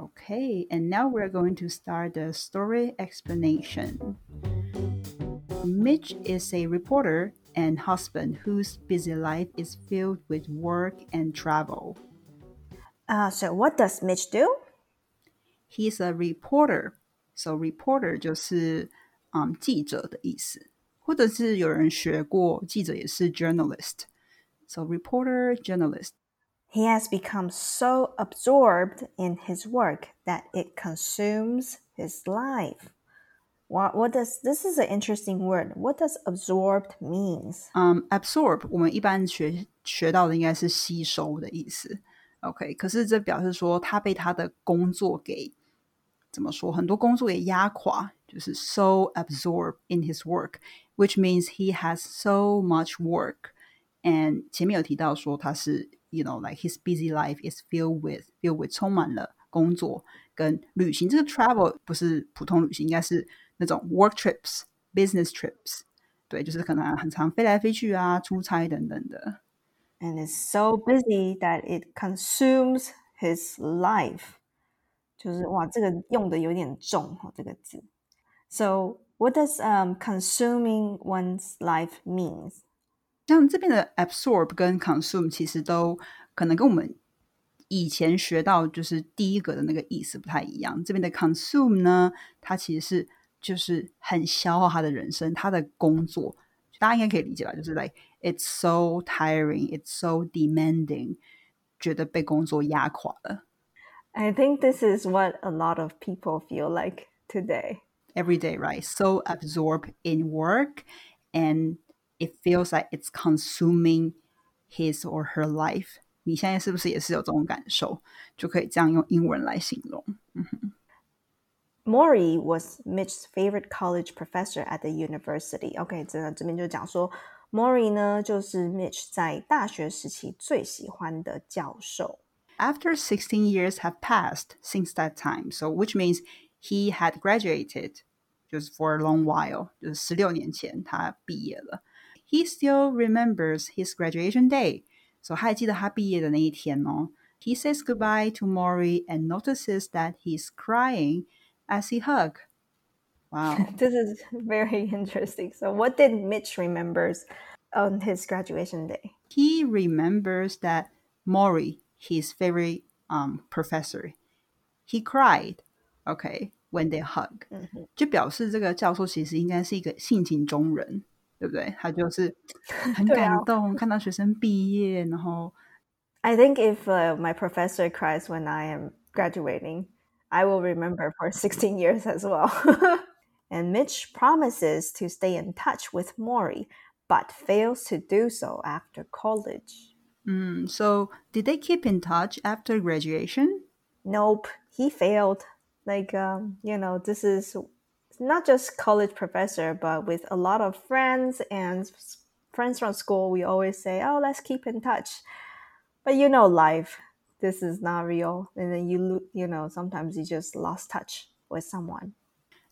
Okay, and now we're going to start the story explanation. Mitch is a reporter and husband whose busy life is filled with work and travel. Uh, so what does Mitch do? He's a reporter. So reporter 就是嗯记者的意思，或者是有人学过记者也是 journalist。So reporter journalist. He has become so absorbed in his work that it consumes his life. What, what does this is an interesting word? What does absorbed means? Um, absorb 我们一般学学到的应该是吸收的意思。OK，可是这表示说他被他的工作给怎么说？很多工作给压垮，就是 so absorbed in his work，which means he has so much work。 and 前面有提到说他是 you know like his busy life is filled with filled with 充满了工作跟旅行。这个 travel 不是普通旅行，应该是那种 work trips、business trips。对，就是可能很常飞来飞去啊，出差等等的。And it's so busy that it consumes his life. 就是哇，这个用的有点重哈，这个字。So what does um consuming one's life means? 像这边的 absorb 跟 consume 其实都可能跟我们以前学到就是第一个的那个意思不太一样。这边的 consume 呢，它其实是就是很消耗他的人生，他的工作，大家应该可以理解吧？就是 like it's so tiring, it's so demanding，觉得被工作压垮了。I think this is what a lot of people feel like today. Every day, right? So absorbed in work and it feels like it's consuming his or her life. life。你现在是不是也是有这种感受？就可以这样用英文来形容。嗯哼。Morrie was Mitch's favorite college professor at the university. OK，这这边就讲说，Morrie 呢就是 Mitch 在大学时期最喜欢的教授。After sixteen years have passed since that time, so which means he had graduated. just for a long while，就是十六年前他毕业了。he still remembers his graduation day. day，所、so, he says goodbye to Morrie and notices that he's crying as he hug. Wow, this is very interesting. So, what did Mitch remembers on his graduation day? He remembers that Morrie, his favorite um professor, he cried. Okay, when they hug，、mm hmm i think if uh, my professor cries when I am graduating, I will remember for 16 years as well. and Mitch promises to stay in touch with Morrie, but fails to do so after college. Mm, so, did they keep in touch after graduation? Nope, he failed. Like, um, you know, this is not just college professor, but with a lot of friends and friends from school, we always say, "Oh, let's keep in touch." But you know, life, this is not real, and then you you know sometimes you just lost touch with someone.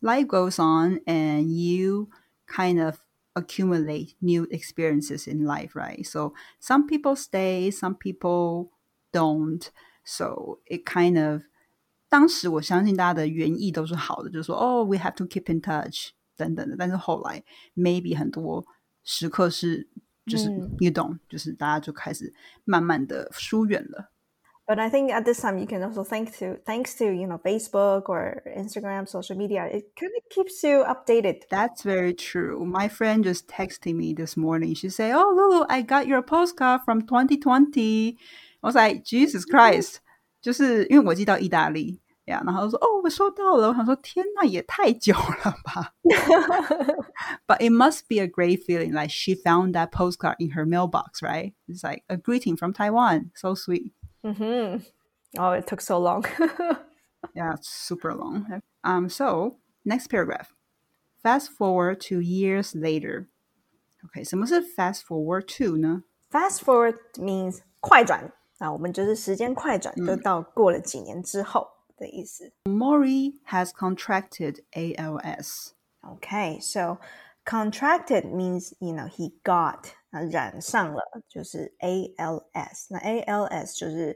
Life goes on, and you kind of accumulate new experiences in life, right? So some people stay, some people don't. So it kind of 当时我相信大家的原意都是好的，就是说哦，we have to keep in touch 等等的。但是后来 maybe 很多时刻是就是你懂，就是大家就开始慢慢的疏远了。But I think at this time you can also thank to thanks to you know Facebook or Instagram, social media, it kind of keeps you updated. That's very true. My friend just texted me this morning. She said, "Oh, Lulu, I got your postcard from 2020." I was like, Jesus Christ. 就是因为我寄到意大利呀，然后说哦，我收到了。我想说，天呐，也太久了吧。But it must be a great feeling, like she found that postcard in her mailbox, right? It's like a greeting from Taiwan. So sweet. Mm-hmm. Oh, it took so long. yeah, super long. Um, so next paragraph. Fast forward to years later. Okay, 什么是 fast forward to 呢？Fast forward means 快转。 那我们就是时间快转，就到过了几年之后的意思。Maury has contracted ALS. Okay, so contracted means you know he got 啊染上了就是 ALS。那 ALS 就是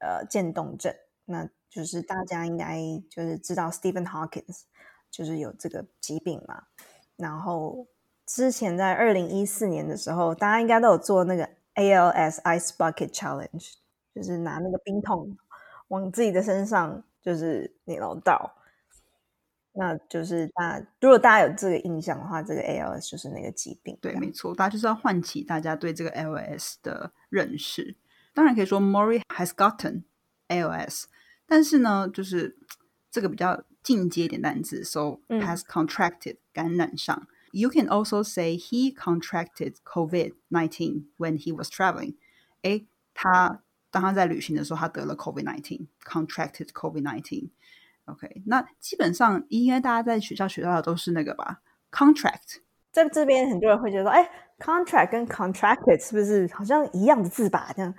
呃渐冻症。那就是大家应该就是知道 Stephen Hawkins 就是有这个疾病嘛。然后之前在二零一四年的时候，大家应该都有做那个 ALS Ice Bucket Challenge，就是拿那个冰桶往自己的身上就是那种倒。那就是大，如果大家有这个印象的话，这个 ALS 就是那个疾病。对，没错，大家就是要唤起大家对这个 ALS 的认识。当然可以说 Maury has gotten ALS，但是呢，就是这个比较进阶一点单词，so has contracted 感染上。You can also say he contracted COVID nineteen when he was traveling。哎，他当他在旅行的时候，他得了 COVID nineteen，contracted COVID nineteen。OK，那基本上应该大家在学校学到的都是那个吧？Contract，在这边很多人会觉得说，哎，contract 跟 contracted 是不是好像一样的字吧？这样，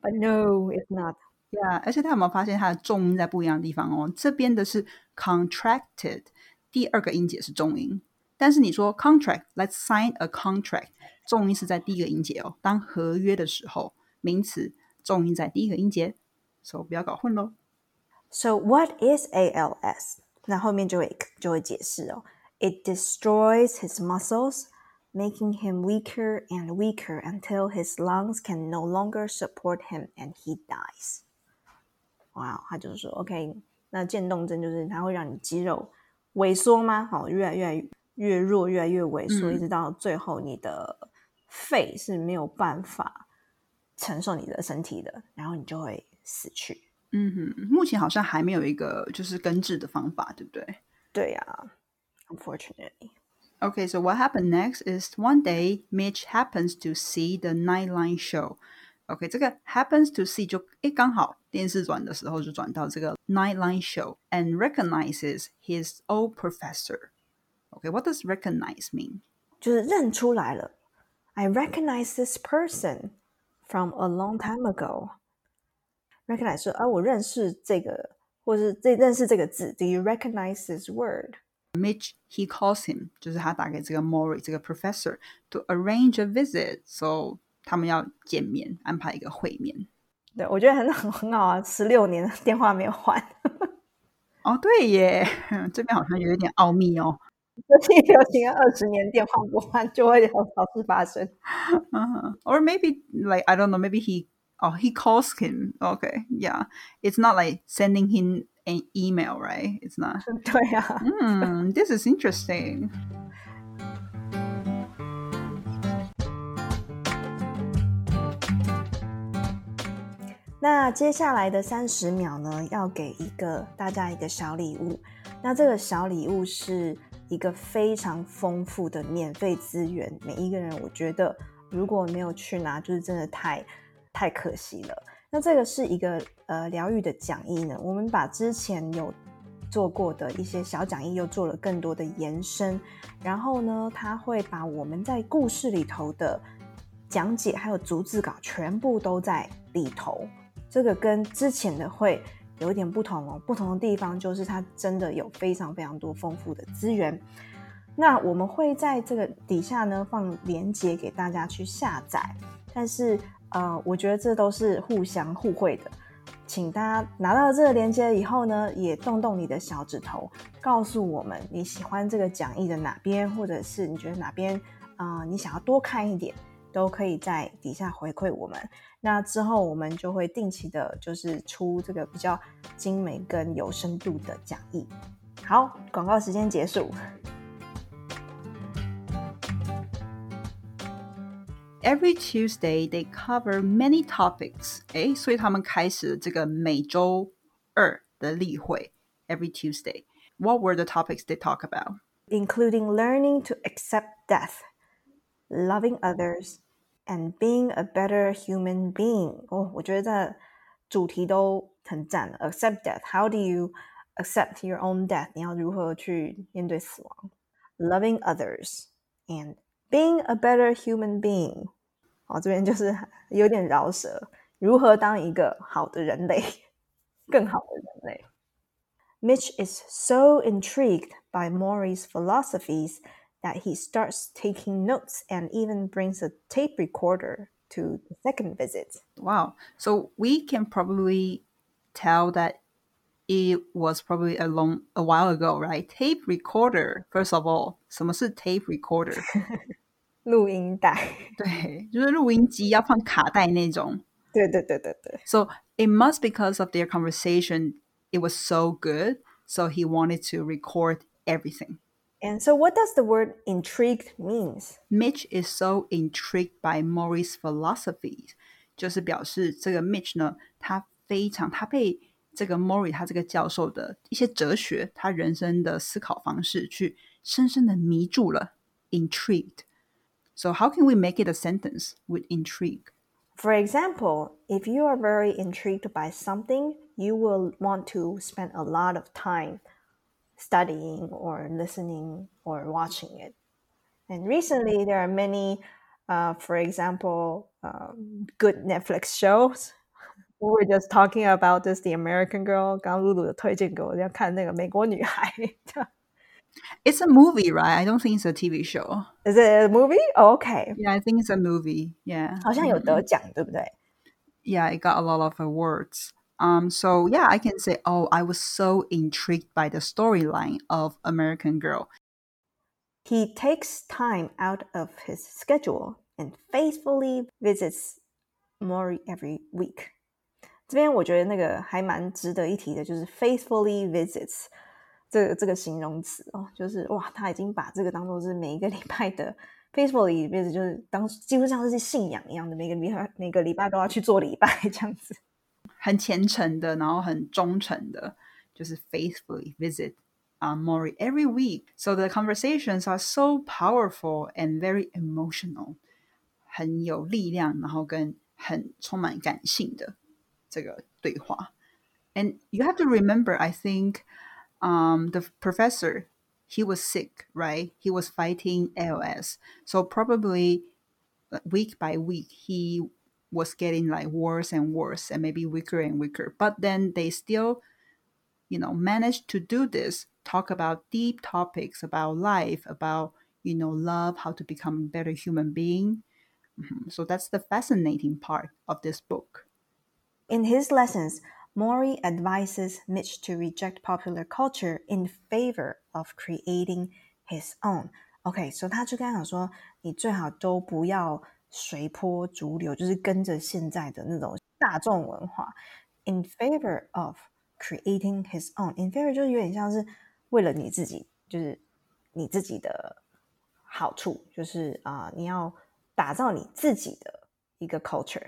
But no, it's not. Yeah，而且他有没有发现它的重音在不一样的地方哦？这边的是 contracted，第二个音节是重音， 但是你说 contract，let's sign a contract，重音是在第一个音节哦。当合约的时候，名词重音在第一个音节，所以不要搞混喽。So what is ALS？那后面就会就会解释哦。It destroys his muscles, making him weaker and weaker until his lungs can no longer support him and he dies. 哇，他就是说，OK，那渐冻症就是它会让你肌肉萎缩吗？好，越来越 越弱，越来越萎缩，一直到最后你的肺是没有办法承受你的身体的，然后你就会死去。嗯哼，目前好像还没有一个就是根治的方法，对不对？对呀，unfortunately. Okay, so what happened next is one day Mitch happens to see the Nightline show. OK，这个 happens to see 就诶刚好电视转的时候就转到这个 Nightline show and recognizes his old professor. Okay, what does recognize mean? 就是认出来了。I recognize this person from a long time ago. Recognize 说啊，我认识这个，或是这认识这个字。Do you recognize this word? Mitch he calls him，就是他打给这个 Morrie to arrange a visit. So 他们要见面，安排一个会面。对，我觉得很很很好啊，十六年的电话没有换。哦，对耶，这边好像有一点奥秘哦。最近流行二十年电话不换，就会有好事发生。Or maybe like I don't know, maybe he Oh, he calls him. Okay, yeah. It's not like sending him an email, right? It's not. 对呀。Hmm, this is interesting. 那接下来的三十秒呢，要给一个大家一个小礼物。那这个小礼物是一个非常丰富的免费资源，每一个人我觉得如果没有去拿，就是真的太。太可惜了。那这个是一个呃疗愈的讲义呢，我们把之前有做过的一些小讲义又做了更多的延伸，然后呢，他会把我们在故事里头的讲解还有逐字稿全部都在里头。这个跟之前的会有一点不同哦，不同的地方就是它真的有非常非常多丰富的资源。那我们会在这个底下呢放链接给大家去下载，但是。呃，我觉得这都是互相互惠的，请大家拿到这个链接以后呢，也动动你的小指头，告诉我们你喜欢这个讲义的哪边，或者是你觉得哪边啊，你想要多看一点，都可以在底下回馈我们。那之后我们就会定期的，就是出这个比较精美跟有深度的讲义。好，广告时间结束。Every Tuesday they cover many topics. 诶，所以他们开始这个每周二的例会。Every Tuesday. What were the topics they talk about? Including learning to accept death, loving others and being a better human being. Oh, accept death. How do you accept your own death? 你要如何去面对死亡? Loving others and being a better human being. 哦,这边就是有点饶舌,如何当一个好的人类,更好的人类? Mitch is so intrigued by Morrie's philosophies that he starts taking notes and even brings a tape recorder to the second visit. Wow. So we can probably tell that it was probably a long a while ago, right? Tape recorder. First of all, 什么是 tape recorder？录音带。对，就是录音机要放卡带那种。对对对对对。So it must because of their conversation, it was so good, so he wanted to record everything. And so, what does the word intrigued means? Mitch is so intrigued by Morrie's philosophy. Mitch 呢，他非常他被这个 So, how can we make it a sentence with intrigue? For example, if you are very intrigued by something, you will want to spend a lot of time studying or listening or watching it. And recently, there are many, uh, for example, um, good Netflix shows. We were just talking about this, The American Girl. 刚露露有推荐给我要看那个美国女孩。it's a movie, right? I don't think it's a TV show. Is it a movie? Oh, okay. Yeah, I think it's a movie. Yeah. 好像有得奖，对不对？Yeah, it got a lot of awards. Um, so yeah, I can say, oh, I was so intrigued by the storyline of American Girl. He takes time out of his schedule and faithfully visits Morrie every week. 这边我觉得那个还蛮值得一提的，就是 faithfully visits 这个、这个形容词哦，就是哇，他已经把这个当做是每一个礼拜的 faithfully visit，就是当几乎像是信仰一样的，每个礼拜每个礼拜都要去做礼拜这样子。很虔诚的，然后很忠诚的，就是 faithfully visit uh, Morrie every week. So the conversations are so powerful and very emotional，很有力量，然后跟很充满感性的这个对话。And you have to remember, I think, um, the professor he was sick, right? He was fighting ALS, so probably week by week he was getting like worse and worse and maybe weaker and weaker. But then they still, you know, managed to do this, talk about deep topics about life, about, you know, love, how to become a better human being. Mm-hmm. So that's the fascinating part of this book. In his lessons, Morrie advises Mitch to reject popular culture in favor of creating his own. Okay, so he OK，所、so、以他就跟他讲说，你最好都不要随波逐流，就是跟着现在的那种大众文化。In favor of creating his own. In favor 就是有点像是为了你自己，就是你自己的好处，就是啊、你要打造你自己的一个 culture。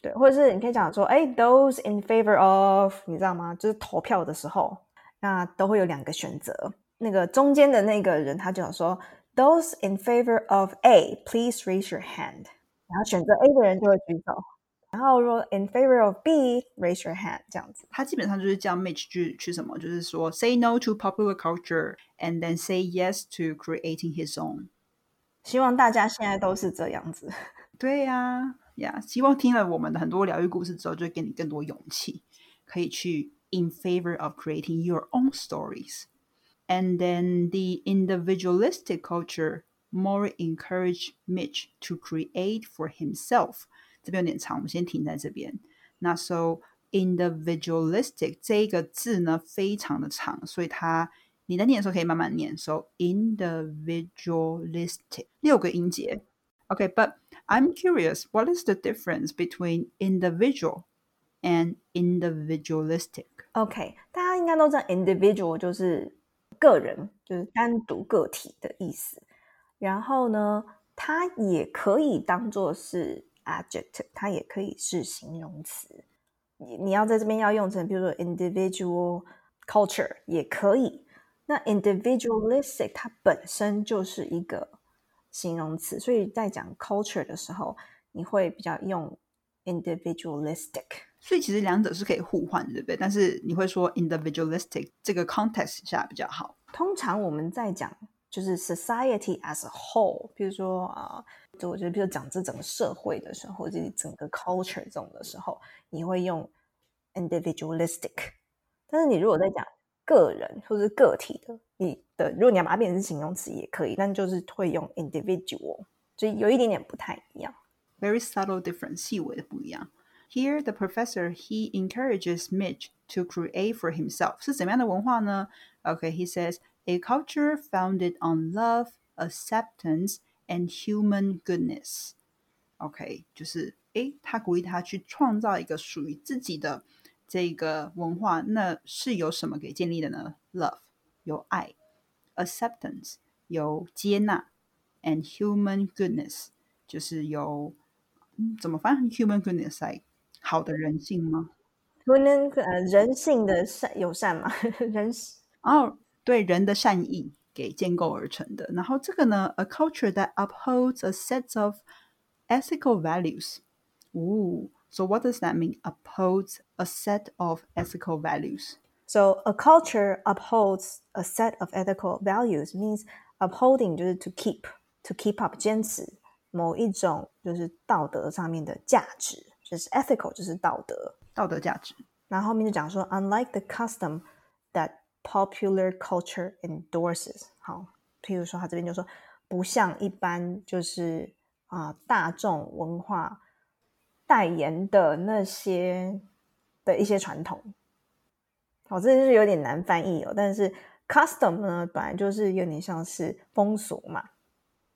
对，或者是你可以讲说，哎，those in favor of，你知道吗？就是投票的时候，那都会有两个选择。那个中间的那个人，他就想说 ，those in favor of A，please raise your hand。然后选择 A 的人就会举手。然后说 in favor of B，raise your hand，这样子。他基本上就是叫 Mitch 去去什么，就是说 say no to popular culture and then say yes to creating his own。希望大家现在都是这样子。对呀。呀，希望听了我们的很多疗愈故事之后，就会给你更多勇气，可以去 in favor of creating your own stories. and then the individualistic culture Morrie encouraged Mitch to create for himself。这边有点长，我们先停在这边。那 so individualistic 这个字呢非常的长，所以它你在念的时候可以慢慢念。So individualistic okay, but I'm curious, what is the difference between individual and individualistic? OK，大家应该都知道 individual 就是个人，就是单独个体的意思。然后呢，它也可以当做是 adjective，它也可以是形容词。你你要在这边要用成，比如说 individual culture 也可以。那 individualistic 它本身就是一个形容词，所以在讲 culture 的时候，你会比较用 individualistic。所以其实两者是可以互换的，对不对？但是你会说 individualistic 这个 context 下比较好。通常我们在讲就是 society as a whole，比如说啊，就我觉得，比如讲这整个社会的时候，或者整个 culture 这种的时候，你会用 individualistic。但是你如果在讲个人或者个体的，你的如果你要把它变成形容词也可以，但就是会用 individual，所以有一点点不太一样。Very subtle difference，细微的不一样。Here, the professor he encourages Mitch to create for himself 是怎么样的文化呢？Okay, he says a culture founded on love, acceptance, and human goodness. OK，就是诶，他鼓励他去创造一个属于自己的这个文化，那是由什么给建立的呢？Love 有爱，acceptance 有接纳，and human goodness 就是有怎么翻 human goodness 来 好的人性吗？不能呃人性的善友善嘛，人哦对人的善意给建构而成的。然后这个呢，a culture that upholds a set of ethical values. Ooh, so what does that mean? Upholds a set of ethical values. So a culture upholds a set of ethical values means upholding 就是 to keep to keep up 坚持某一种就是道德上面的价值，就是 ethical 就是道德道德价值。然后后面就讲说，unlike the custom that popular culture endorses。好，譬如说他这边就说，不像一般就是啊大众文化代言的那些的一些传统。好，这就是有点难翻译哦。但是 custom 呢，本来就是有点像是风俗嘛。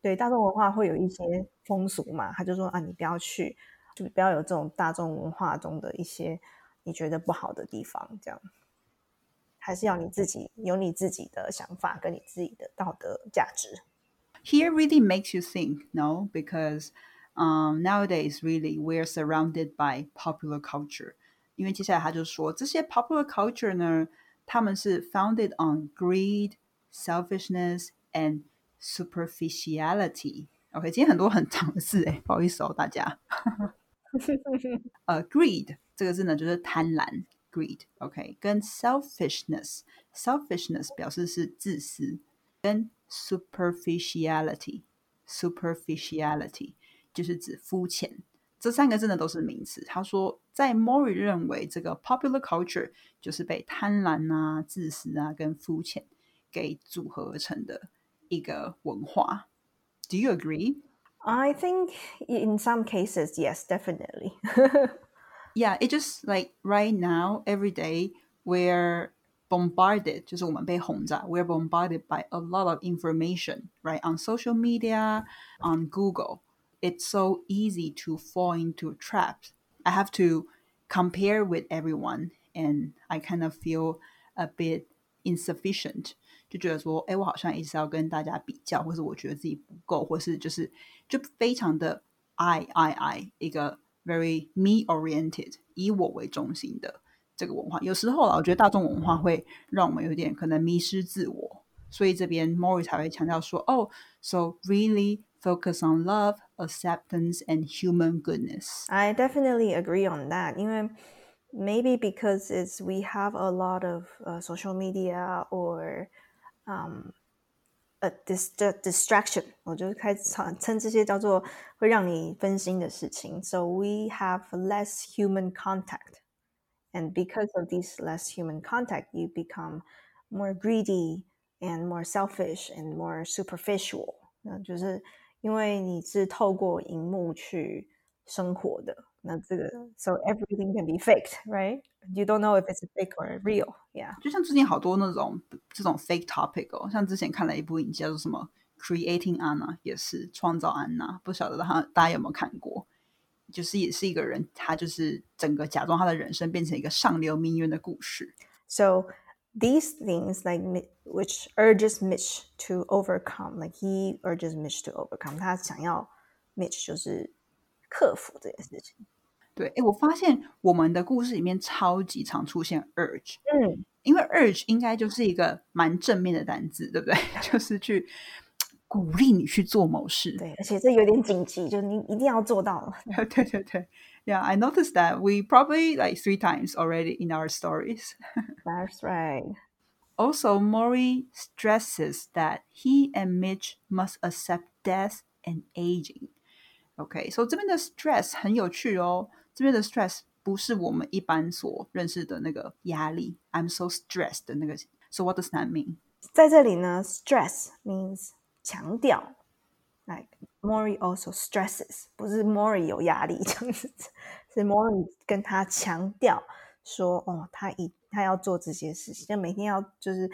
对，大众文化会有一些风俗嘛。他就说啊，你不要去，就不要有这种大众文化中的一些你觉得不好的地方，这样。还是要你自己有你自己的想法跟你自己的道德价值。Here really makes you think, no? Because um, nowadays, really, we're surrounded by popular culture. 因为接下来他就说，这些 popular culture 呢，他们是 founded on greed, selfishness, and superficiality. OK，今天很多很长的字哎，不好意思哦，大家。呃，greed 这个字呢，就是贪婪。greed，OK，、跟 selfishness，selfishness 表示是自私，跟 superficiality，superficiality 就是指肤浅。这三个字呢都是名词。他说，在 Mori 认为这个 popular culture 就是被贪婪啊、自私啊跟肤浅给组合成的一个文化。Do you agree? I think in some cases, yes, definitely. yeah, it just like right now, every day we're bombarded, 就是我们被轰炸. We're bombarded by a lot of information, right? On social media, on Google. It's so easy to fall into traps. I have to compare with everyone, and I kind of feel a bit insufficient. 就觉得说，哎，我好像一直要跟大家比较，或是我觉得自己不够，或是就是 就非常的 I I I 一个 very me oriented 以我为中心的这个文化。有时候啊，我觉得大众文化会让我们有点可能迷失自我，所以这边 Morrie 才会强调说，哦，so really focus on love, acceptance, and human goodness. I definitely agree on that. 因为 maybe because it's we have a lot of uh, social media or um, a dis distraction，我就开始称这些叫做会让你分心的事情。So we have less human contact, and because of this less human contact, you become more greedy and more selfish and more superficial。那就是因为你是透过荧幕去生活的，那这个 so everything can be faked, right? You don't know if it's fake or real. Yeah. 就像最近好多那种这种 fake topic 哦，像之前看了一部影集叫做什么 Creating Anna，也是创造安娜，不晓得他大家有没有看过？就是也是一个人，他就是整个假装他的人生变成一个上流名媛的故事。 So these things like which urges Mitch to overcome, like he urges Mitch to overcome，他想要 Mitch 就是克服这件事情。 对，哎，我发现我们的故事里面超级常出现 urge，嗯，因为 urge 应该就是一个蛮正面的单字，对不对？就是去鼓励你去做某事。对，而且这有点紧急，就是你一定要做到。对对对，Yeah, I noticed that we probably like three times already in our stories. That's right. Also, Morrie stresses that he and Mitch must accept death and aging. Okay, OK，所、so、以这边的 stress 很有趣哦。这边的 stress 不是我们一般所认识的那个压力。I'm so stressed 的那个。So what does that mean？在这里呢，stress means 强调，like Maury also stresses，不是 Maury 有压力这样子，是 Maury 跟他强调说，哦，他一他要做这些事情，就每天要就是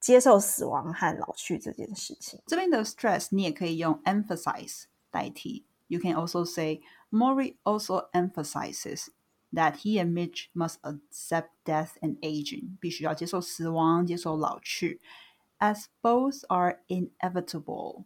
接受死亡和老去这件事情。这边的 stress 你也可以用 emphasize 代替。You can also say Morrie also emphasizes that he and Mitch must accept death and aging. 必须要接受死亡，接受老去，as both are inevitable.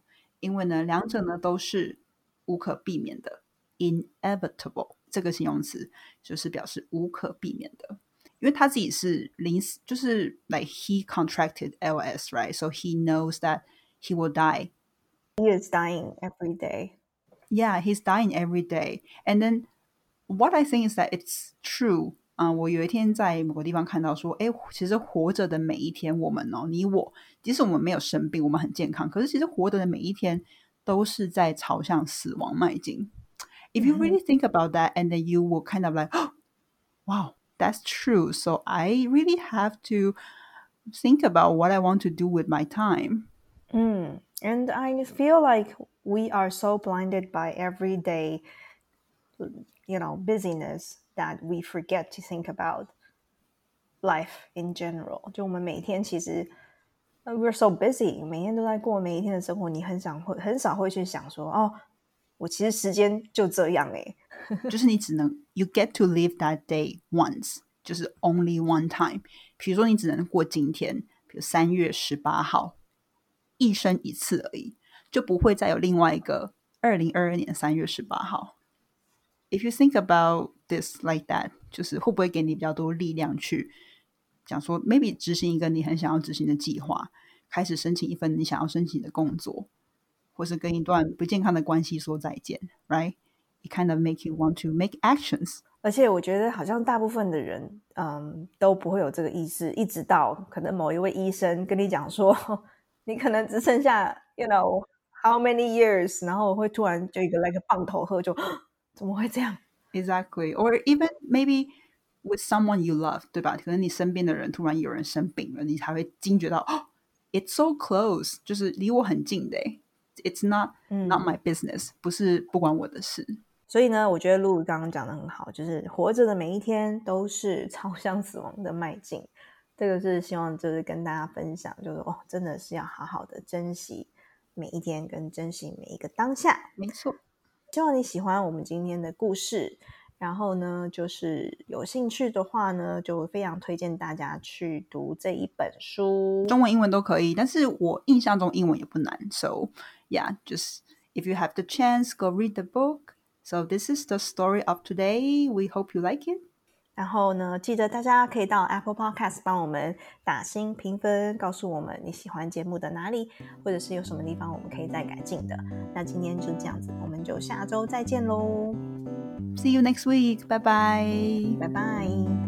这个形容词就是表示无可避免的，因为他自己是临死，就是 like he contracted LS right? So he knows that he will die. He is dying every day Yeah, he's dying every day. And then what I think is that it's true. 啊、uh,，我有一天在某个地方看到说，哎，其实活着的每一天，我们哦，你我，即使我们没有生病，我们很健康，可是其实活着的每一天都是在朝向死亡迈进。If you really think about that, and then you will kind of like, oh, wow, that's true. So I really have to think about what I want to do with my time. Mm. And I feel like we are so blinded by everyday, you know, busyness that we forget to think about life in general. 就我们每天其实，we're so busy，每天都在过每一天的生活，你很想会很少会去想说，哦，我其实时间就这样哎，就是你只能 you get to live that day once，就是 only one time。比如说你只能过今天，比如三月十八号， 一生一次而已，就不会再有另外一个二零二二年三月十八号。If you think about this like that，就是会不会给你比较多力量去讲说，maybe 执行一个你很想要执行的计划，开始申请一份你想要申请的工作，或是跟一段不健康的关系说再见，right？It kind of make you want to make actions。而且我觉得好像大部分的人，嗯，都不会有这个意识，一直到可能某一位医生跟你讲说，你可能只剩下，you know how many years，然后会突然就一个来个棒头喝就。怎么会这样？Exactly, or even maybe with someone you love，对吧？可能你身边的人突然有人生病了，你才会惊觉到，哦，It's so close，就是离我很近的。It's not not my business，不是不关我的事。所以呢，我觉得露露刚刚讲的很好，就是活着的每一天都是 朝向死亡的迈进。这个是希望就是跟大家分享，就是哦，真的是要好好的珍惜每一天，跟珍惜每一个当下。没错。希望你喜欢我们今天的故事，然后呢，就是有兴趣的话呢，就非常推荐大家去读这一本书，中文、英文都可以。但是我印象中英文也不难，So yeah, just if you have the chance, go read the book. So this is the story of today. We hope you like it. 然后呢，记得大家可以到 Apple Podcast 帮我们打新评分，告诉我们你喜欢节目的哪里，或者是有什么地方我们可以再改进的。那今天就这样子，我们就下周再见喽。See you next week. Bye bye. Bye bye.